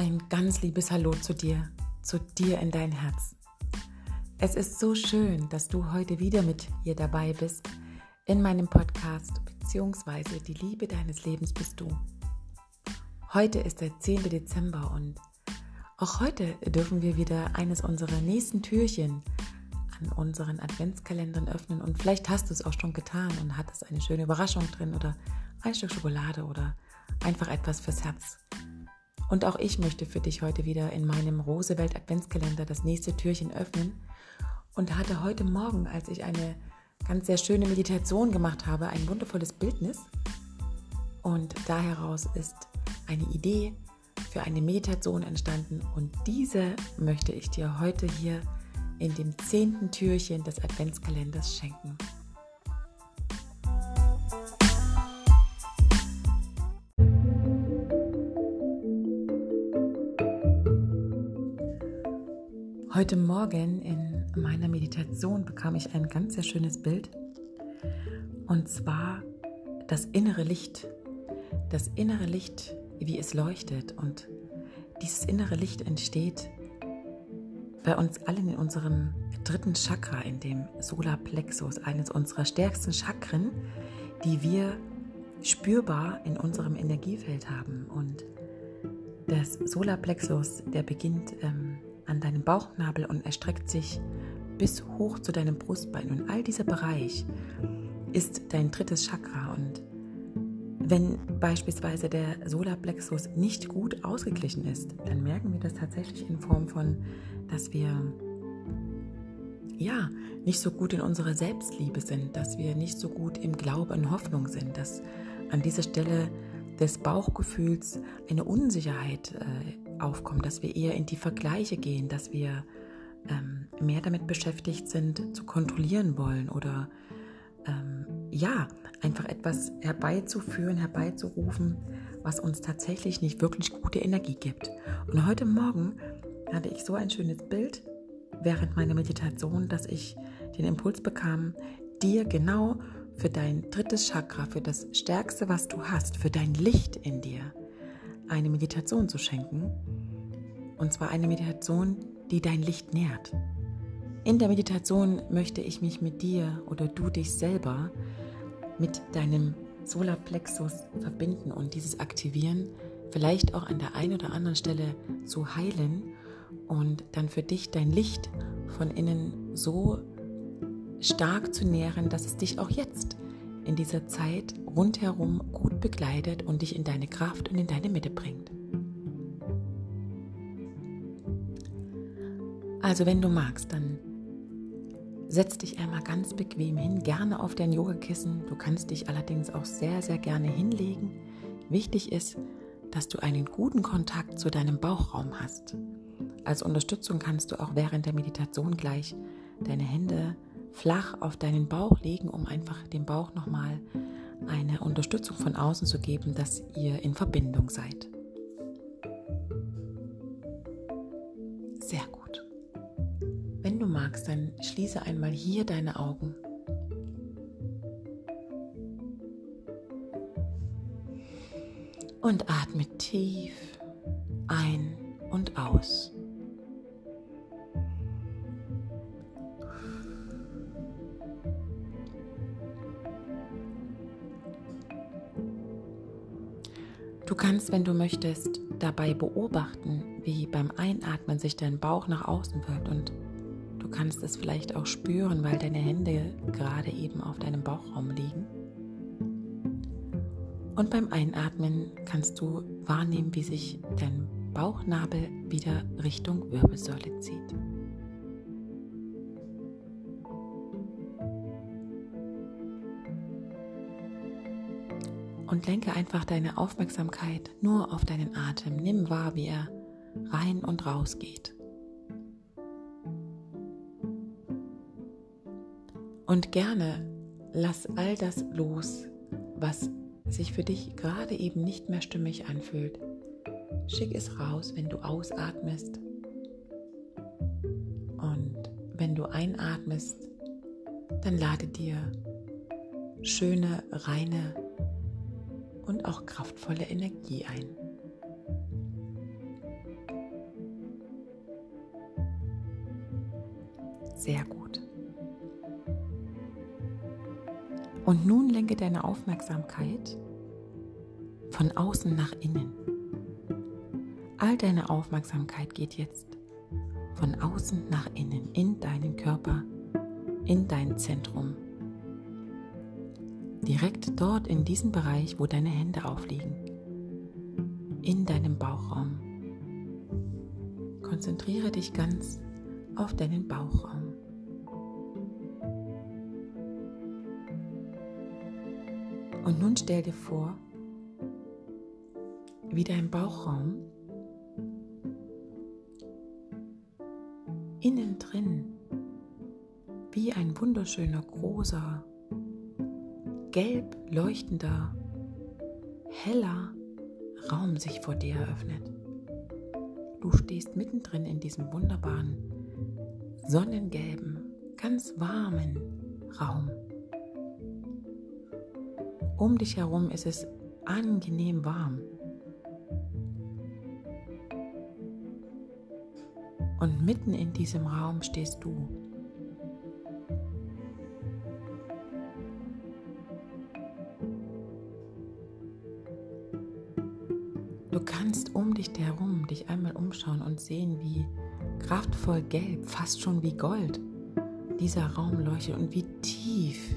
Ein ganz liebes Hallo zu dir, zu dir in dein Herz. Es ist so schön, dass du heute wieder mit hier dabei bist in meinem Podcast beziehungsweise die Liebe deines Lebens bist du. Heute ist der 10. Dezember und auch heute dürfen wir wieder eines unserer nächsten Türchen an unseren Adventskalendern öffnen und vielleicht hast du es auch schon getan und hattest eine schöne Überraschung drin oder ein Stück Schokolade oder einfach etwas fürs Herz. Und auch ich möchte für dich heute wieder in meinem Rosewelt Adventskalender das nächste Türchen öffnen und hatte heute Morgen, als ich eine ganz sehr schöne Meditation gemacht habe, ein wundervolles Bildnis. Und da heraus ist eine Idee für eine Meditation entstanden und diese möchte ich dir heute hier in dem zehnten Türchen des Adventskalenders schenken. Heute Morgen in meiner Meditation bekam ich ein ganz sehr schönes Bild. Und zwar das innere Licht. Das innere Licht, wie es leuchtet. Und dieses innere Licht entsteht bei uns allen in unserem dritten Chakra, in dem Solarplexus, eines unserer stärksten Chakren, die wir spürbar in unserem Energiefeld haben. Und das Solarplexus, der beginnt ähm, an deinem Bauchnabel und erstreckt sich bis hoch zu deinem Brustbein. Und all dieser Bereich ist dein drittes Chakra. Und wenn beispielsweise der Solarplexus nicht gut ausgeglichen ist, dann merken wir das tatsächlich in Form von, dass wir ja nicht so gut in unserer Selbstliebe sind, dass wir nicht so gut im Glaube und Hoffnung sind, dass an dieser Stelle des Bauchgefühls eine Unsicherheit äh, aufkommt, dass wir eher in die Vergleiche gehen, dass wir ähm, mehr damit beschäftigt sind, zu kontrollieren wollen oder ähm, ja, einfach etwas herbeizuführen, herbeizurufen, was uns tatsächlich nicht wirklich gute Energie gibt. Und heute Morgen hatte ich so ein schönes Bild während meiner Meditation, dass ich den Impuls bekam, dir genau für dein drittes Chakra, für das Stärkste, was du hast, für dein Licht in dir, eine Meditation zu schenken. Und zwar eine Meditation, die dein Licht nährt. In der Meditation möchte ich mich mit dir oder du dich selber mit deinem Solarplexus verbinden und dieses aktivieren, vielleicht auch an der einen oder anderen Stelle zu heilen und dann für dich dein Licht von innen so stark zu nähren, dass es dich auch jetzt in dieser Zeit rundherum gut begleitet und dich in deine Kraft und in deine Mitte bringt. Also wenn du magst, dann setz dich einmal ganz bequem hin, gerne auf dein Yogakissen. Du kannst dich allerdings auch sehr, sehr gerne hinlegen. Wichtig ist, dass du einen guten Kontakt zu deinem Bauchraum hast. Als Unterstützung kannst du auch während der Meditation gleich deine Hände flach auf deinen Bauch legen, um einfach dem Bauch nochmal eine Unterstützung von außen zu geben, dass ihr in Verbindung seid. Magst, dann schließe einmal hier deine Augen. Und atme tief ein und aus. Du kannst, wenn du möchtest, dabei beobachten, wie beim Einatmen sich dein Bauch nach außen wölbt und du kannst es vielleicht auch spüren, weil deine Hände gerade eben auf deinem Bauchraum liegen. Und beim Einatmen kannst du wahrnehmen, wie sich dein Bauchnabel wieder Richtung Wirbelsäule zieht. und lenke einfach deine Aufmerksamkeit nur auf deinen Atem. Nimm wahr, wie er rein und raus geht. Und gerne lass all das los, was sich für dich gerade eben nicht mehr stimmig anfühlt. Schick es raus, wenn du ausatmest. Und wenn du einatmest, dann lade dir schöne, reine und auch kraftvolle Energie ein. Sehr gut. Und nun lenke deine Aufmerksamkeit von außen nach innen. All deine Aufmerksamkeit geht jetzt von außen nach innen, in deinen Körper, in dein Zentrum. Direkt dort in diesem Bereich, wo deine Hände aufliegen, in deinem Bauchraum. Konzentriere dich ganz auf deinen Bauchraum. Und nun stell dir vor, wie dein Bauchraum innen drin wie ein wunderschöner, großer, gelb leuchtender, heller Raum sich vor dir eröffnet. Du stehst mittendrin in diesem wunderbaren, sonnengelben, ganz warmen Raum. Um dich herum ist es angenehm warm. Und mitten in diesem Raum stehst du. Du kannst um dich herum dich einmal umschauen und sehen, wie kraftvoll gelb, fast schon wie Gold, dieser Raum leuchtet und wie tief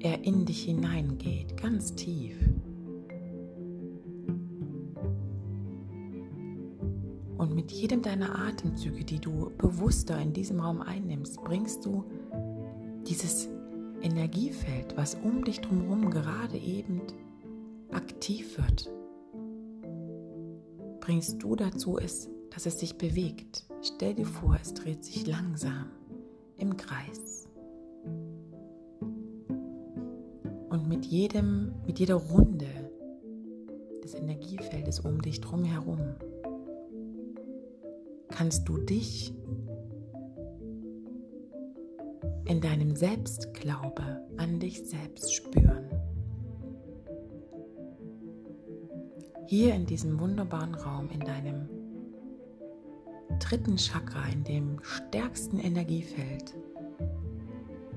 er in dich hineingeht, ganz tief. Und mit jedem deiner Atemzüge, die du bewusster in diesem Raum einnimmst, bringst du dieses Energiefeld, was um dich drumherum gerade eben aktiv wird, bringst du dazu, es, dass es sich bewegt. Stell dir vor, es dreht sich langsam im Kreis. Und mit jedem, mit jeder Runde des Energiefeldes um dich drum herum kannst du dich in deinem Selbstglaube an dich selbst spüren. Hier in diesem wunderbaren Raum, in deinem dritten Chakra, in dem stärksten Energiefeld,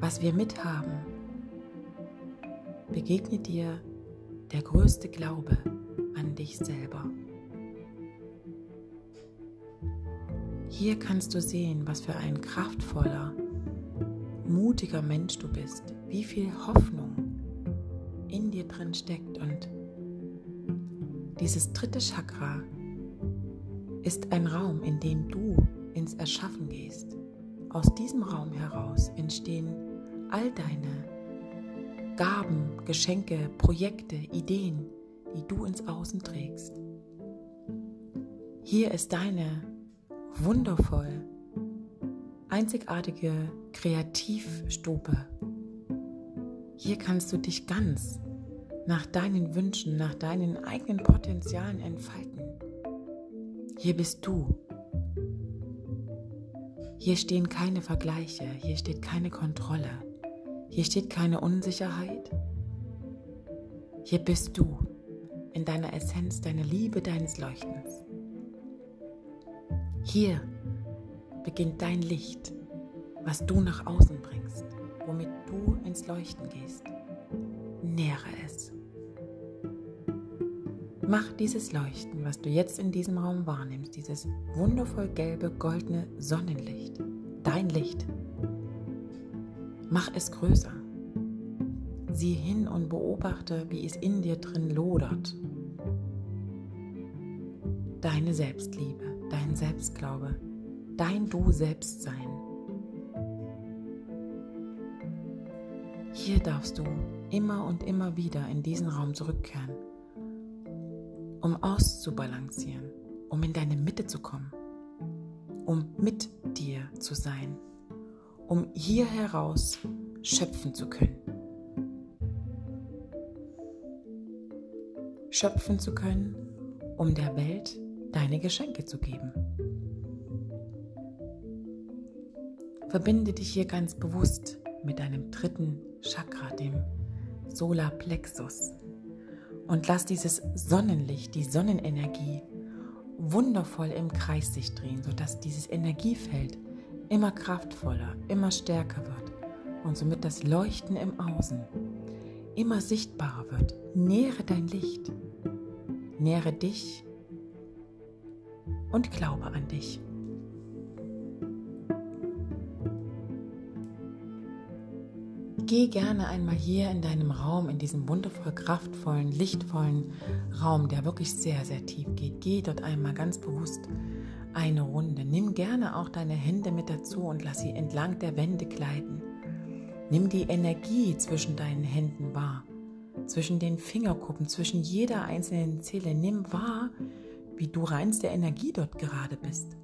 was wir mithaben, begegnet dir der größte Glaube an dich selber. Hier kannst du sehen, was für ein kraftvoller, mutiger Mensch du bist, wie viel Hoffnung in dir drin steckt und dieses dritte Chakra ist ein Raum, in dem du ins Erschaffen gehst. Aus diesem Raum heraus entstehen all deine Gaben, Geschenke, Projekte, Ideen, die du ins Außen trägst. Hier ist deine wundervoll, einzigartige Kreativstube. Hier kannst du dich ganz nach deinen Wünschen, nach deinen eigenen Potenzialen entfalten. Hier bist du. Hier stehen keine Vergleiche, hier steht keine Kontrolle, hier steht keine Unsicherheit. Hier bist du in deiner Essenz, deiner Liebe, deines Leuchtens. Hier beginnt dein Licht, was du nach außen bringst, womit du ins Leuchten gehst. Nähre es. Mach dieses Leuchten, was du jetzt in diesem Raum wahrnimmst, dieses wundervoll gelbe, goldene Sonnenlicht, dein Licht. Mach es größer. Sieh hin und beobachte, wie es in dir drin lodert. Deine Selbstliebe dein Selbstglaube, dein Du Selbstsein. Hier darfst du immer und immer wieder in diesen Raum zurückkehren, um auszubalancieren, um in deine Mitte zu kommen, um mit dir zu sein, um hier heraus schöpfen zu können. Schöpfen zu können, um der Welt deine Geschenke zu geben. Verbinde dich hier ganz bewusst mit deinem dritten Chakra, dem Solarplexus. Und lass dieses Sonnenlicht, die Sonnenenergie wundervoll im Kreis sich drehen, sodass dieses Energiefeld immer kraftvoller, immer stärker wird und somit das Leuchten im Außen immer sichtbarer wird. Nähere dein Licht, nähere dich und glaube an dich. Geh gerne einmal hier in deinem Raum, in diesem wundervoll kraftvollen, lichtvollen Raum, der wirklich sehr, sehr tief geht. Geh dort einmal ganz bewusst eine Runde. Nimm gerne auch deine Hände mit dazu und lass sie entlang der Wände gleiten. Nimm die Energie zwischen deinen Händen wahr, zwischen den Fingerkuppen, zwischen jeder einzelnen Zelle. Nimm wahr, wie du reinste Energie dort gerade bist,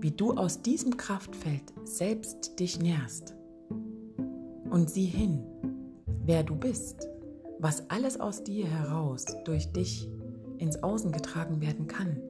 wie du aus diesem Kraftfeld selbst dich nährst und sieh hin, wer du bist, was alles aus dir heraus durch dich ins Außen getragen werden kann,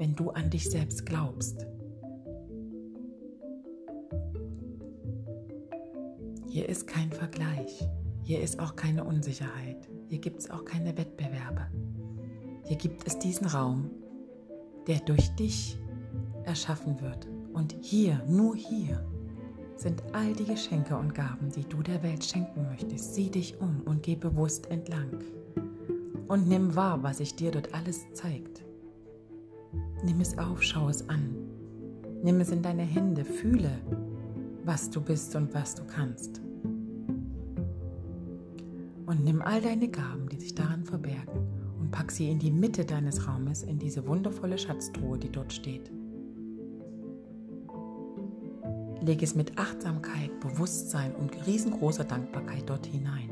wenn du an dich selbst glaubst. Hier ist kein Vergleich, hier ist auch keine Unsicherheit, hier gibt es auch keine Wettbewerbe. Hier gibt es diesen Raum, der durch dich erschaffen wird. Und hier, nur hier, sind all die Geschenke und Gaben, die du der Welt schenken möchtest. Sieh dich um und geh bewusst entlang. Und nimm wahr, was sich dir dort alles zeigt. Nimm es auf, schau es an. Nimm es in deine Hände, fühle, was du bist und was du kannst. Und nimm all deine Gaben, die sich daran verbergen, und pack sie in die Mitte deines Raumes, in diese wundervolle Schatztruhe, die dort steht. Leg es mit Achtsamkeit, Bewusstsein und riesengroßer Dankbarkeit dort hinein.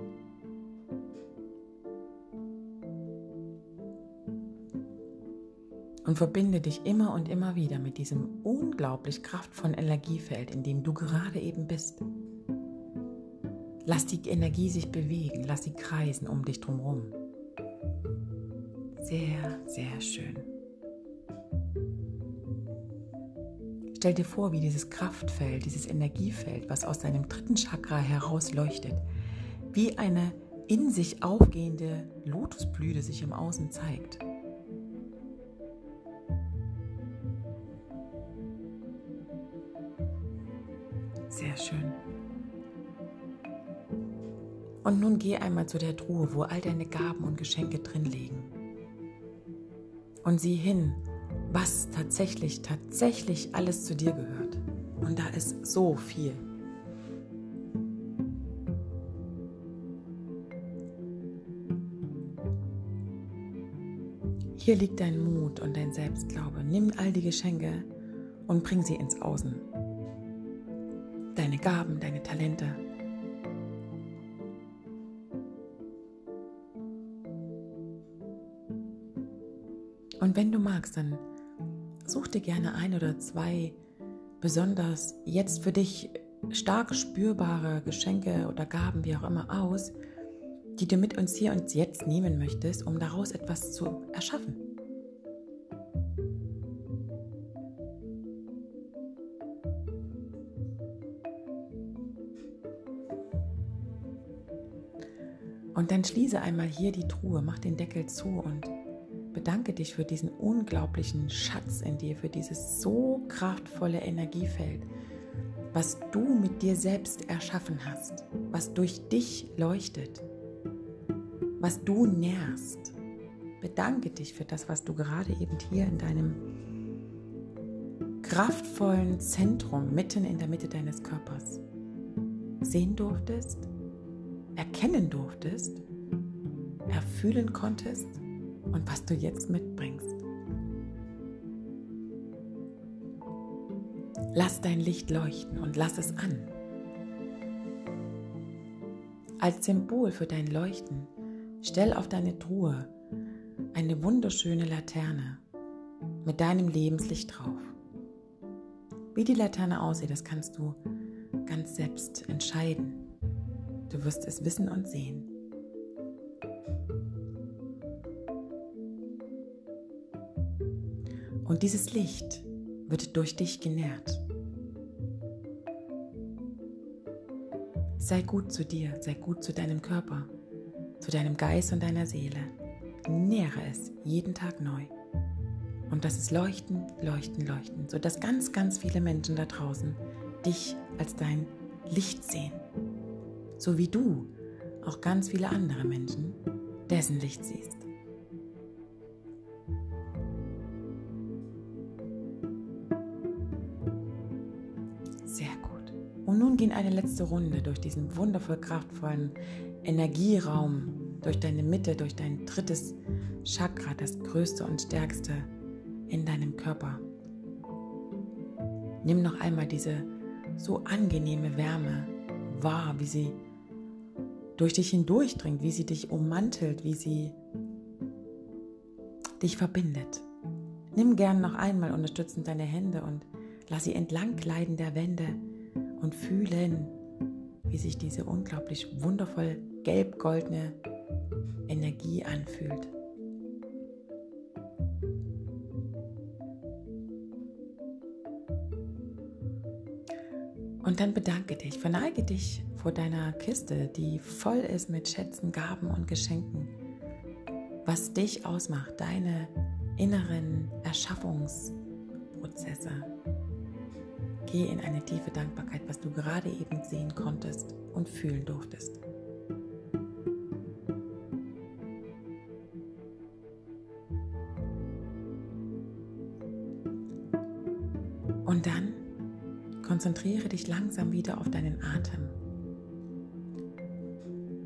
Und verbinde dich immer und immer wieder mit diesem unglaublich kraftvollen Energiefeld, in dem du gerade eben bist. Lass die Energie sich bewegen, lass sie kreisen um dich drumherum. Sehr, sehr schön. Stell dir vor, wie dieses Kraftfeld, dieses Energiefeld, was aus deinem dritten Chakra heraus leuchtet, wie eine in sich aufgehende Lotusblüte sich im Außen zeigt. Und nun geh einmal zu der Truhe, wo all deine Gaben und Geschenke drin liegen. Und sieh hin, was tatsächlich, tatsächlich alles zu dir gehört. Und da ist so viel. Hier liegt dein Mut und dein Selbstglaube. Nimm all die Geschenke und bring sie ins Außen. Deine Gaben, deine Talente. Und wenn du magst, dann Such dir gerne ein oder zwei besonders jetzt für dich stark spürbare Geschenke oder Gaben, wie auch immer, aus, die du mit uns hier und jetzt nehmen möchtest, um daraus etwas zu erschaffen. Und dann schließe einmal hier die Truhe, mach den Deckel zu und bedanke dich für diesen unglaublichen Schatz in dir, für dieses so kraftvolle Energiefeld, was du mit dir selbst erschaffen hast, was durch dich leuchtet, was du nährst. Bedanke dich für das, was du gerade eben hier in deinem kraftvollen Zentrum mitten in der Mitte deines Körpers sehen durftest, erkennen durftest, erfühlen konntest und was du jetzt mitbringst. Lass dein Licht leuchten und lass es an. Als Symbol für dein Leuchten stell auf deine Truhe eine wunderschöne Laterne mit deinem Lebenslicht drauf. Wie die Laterne aussieht, das kannst du ganz selbst entscheiden. Du wirst es wissen und sehen. Und dieses Licht wird durch dich genährt. Sei gut zu dir, sei gut zu deinem Körper, zu deinem Geist und deiner Seele. Nähre es jeden Tag neu. Und das ist Leuchten, Leuchten, Leuchten, sodass ganz, ganz viele Menschen da draußen dich als dein Licht sehen. So wie du auch ganz viele andere Menschen dessen Licht siehst. Gehen eine letzte Runde durch diesen wundervoll kraftvollen Energieraum, durch deine Mitte, durch dein drittes Chakra, das größte und stärkste in deinem Körper. Nimm noch einmal diese so angenehme Wärme wahr, wie sie durch dich hindurchdringt, wie sie dich ummantelt, wie sie dich verbindet. Nimm gern noch einmal unterstützend deine Hände und lass sie entlang gleiten der Wände und fühlen, wie sich diese unglaublich wundervoll gelb-goldene Energie anfühlt. Und dann bedanke dich, verneige dich vor deiner Kiste, die voll ist mit Schätzen, Gaben und Geschenken. Was dich ausmacht, deine inneren Erschaffungsprozesse. Geh in eine tiefe Dankbarkeit, was du gerade eben sehen konntest und fühlen durftest. Und dann Konzentriere dich langsam wieder auf deinen Atem.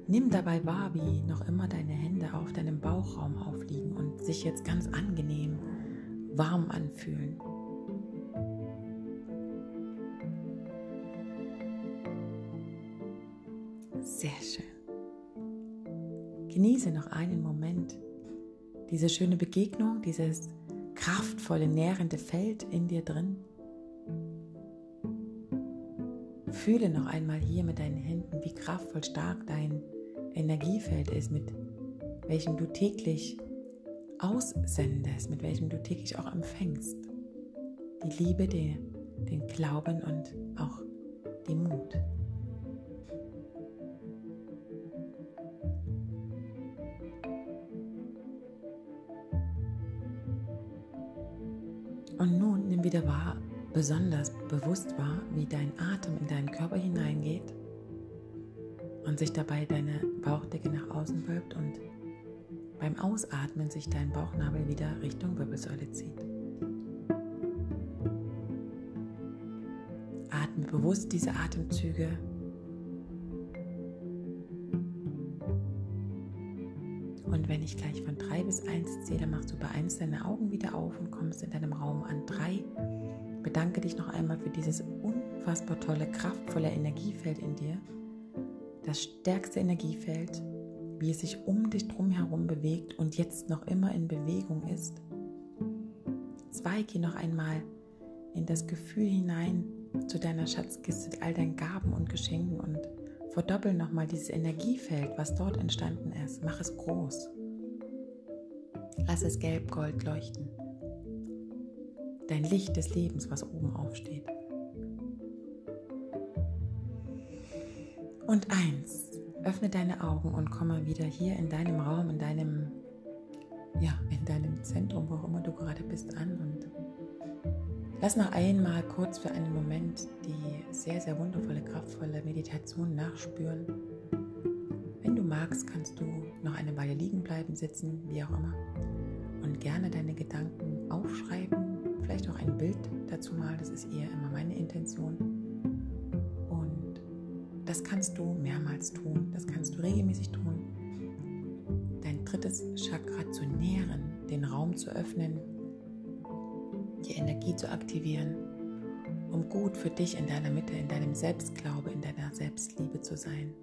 Nimm dabei wahr, wie noch immer deine Hände auf deinem Bauchraum aufliegen und sich jetzt ganz angenehm warm anfühlen. Sehr schön. Genieße noch einen Moment diese schöne Begegnung, dieses kraftvolle, nährende Feld in dir drin. Fühle noch einmal hier mit deinen Händen, wie kraftvoll stark dein Energiefeld ist, mit welchem du täglich aussendest, mit welchem du täglich auch empfängst. Die Liebe, den, den Glauben und auch den Mut. Und nun nimm wieder wahr, besonders bewusst war, wie dein Atem in deinen Körper hineingeht und sich dabei deine Bauchdecke nach außen wölbt und beim Ausatmen sich dein Bauchnabel wieder Richtung Wirbelsäule zieht. Atme bewusst diese Atemzüge wenn ich gleich von drei bis eins zähle, machst du bei eins deine Augen wieder auf und kommst in deinem Raum an drei Bedanke dich noch einmal für dieses unfassbar tolle, kraftvolle Energiefeld in dir. Das stärkste Energiefeld, wie es sich um dich drum herum bewegt und jetzt noch immer in Bewegung ist. Zwei, geh noch einmal in das Gefühl hinein zu deiner Schatzkiste, all deinen Gaben und Geschenken und verdoppel nochmal dieses Energiefeld, was dort entstanden ist. Mach es groß. Lass es gelb-gold leuchten dein Licht des Lebens, was oben aufsteht. Und eins, öffne deine Augen und komme wieder hier in deinem Raum, in deinem, ja, in deinem Zentrum, wo auch immer du gerade bist, an und lass noch einmal kurz für einen Moment die sehr, sehr wundervolle, kraftvolle Meditation nachspüren. Magst, kannst du noch eine Weile liegen bleiben, sitzen, wie auch immer, und gerne deine Gedanken aufschreiben vielleicht auch ein Bild dazu mal, das ist eher immer meine Intention. Und das kannst du mehrmals tun, das kannst du regelmäßig tun. Dein drittes Chakra zu nähren, den Raum zu öffnen, die Energie zu aktivieren, um gut für dich in deiner Mitte, in deinem Selbstglaube, in deiner Selbstliebe zu sein.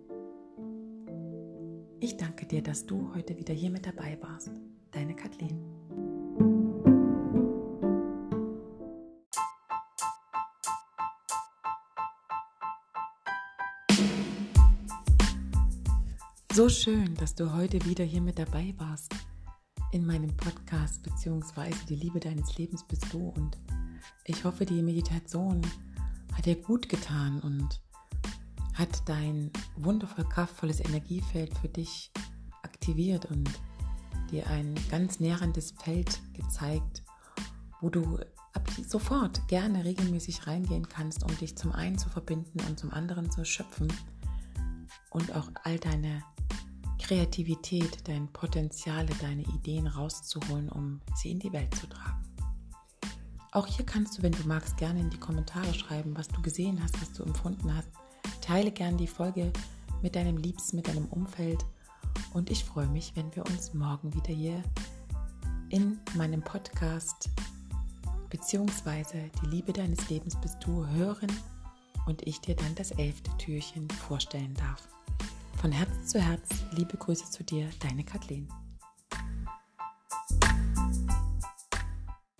Ich danke dir, dass du heute wieder hier mit dabei warst. Deine Kathleen. So schön, dass du heute wieder hier mit dabei warst in meinem Podcast beziehungsweise die Liebe deines Lebens bist du und ich hoffe, die Meditation hat dir gut getan und hat dein wundervoll kraftvolles Energiefeld für dich aktiviert und dir ein ganz nährendes Feld gezeigt, wo du ab sofort gerne regelmäßig reingehen kannst, um dich zum einen zu verbinden und zum anderen zu schöpfen und auch all deine Kreativität, deine Potenziale, deine Ideen rauszuholen, um sie in die Welt zu tragen. Auch hier kannst du, wenn du magst, gerne in die Kommentare schreiben, was du gesehen hast, was du empfunden hast. Teile gerne die Folge mit deinem Liebsten, mit deinem Umfeld. Und ich freue mich, wenn wir uns morgen wieder hier in meinem Podcast beziehungsweise die Liebe deines Lebens bist du hören und ich dir dann das elfte Türchen vorstellen darf. Von Herz zu Herz, liebe Grüße zu dir, deine Kathleen.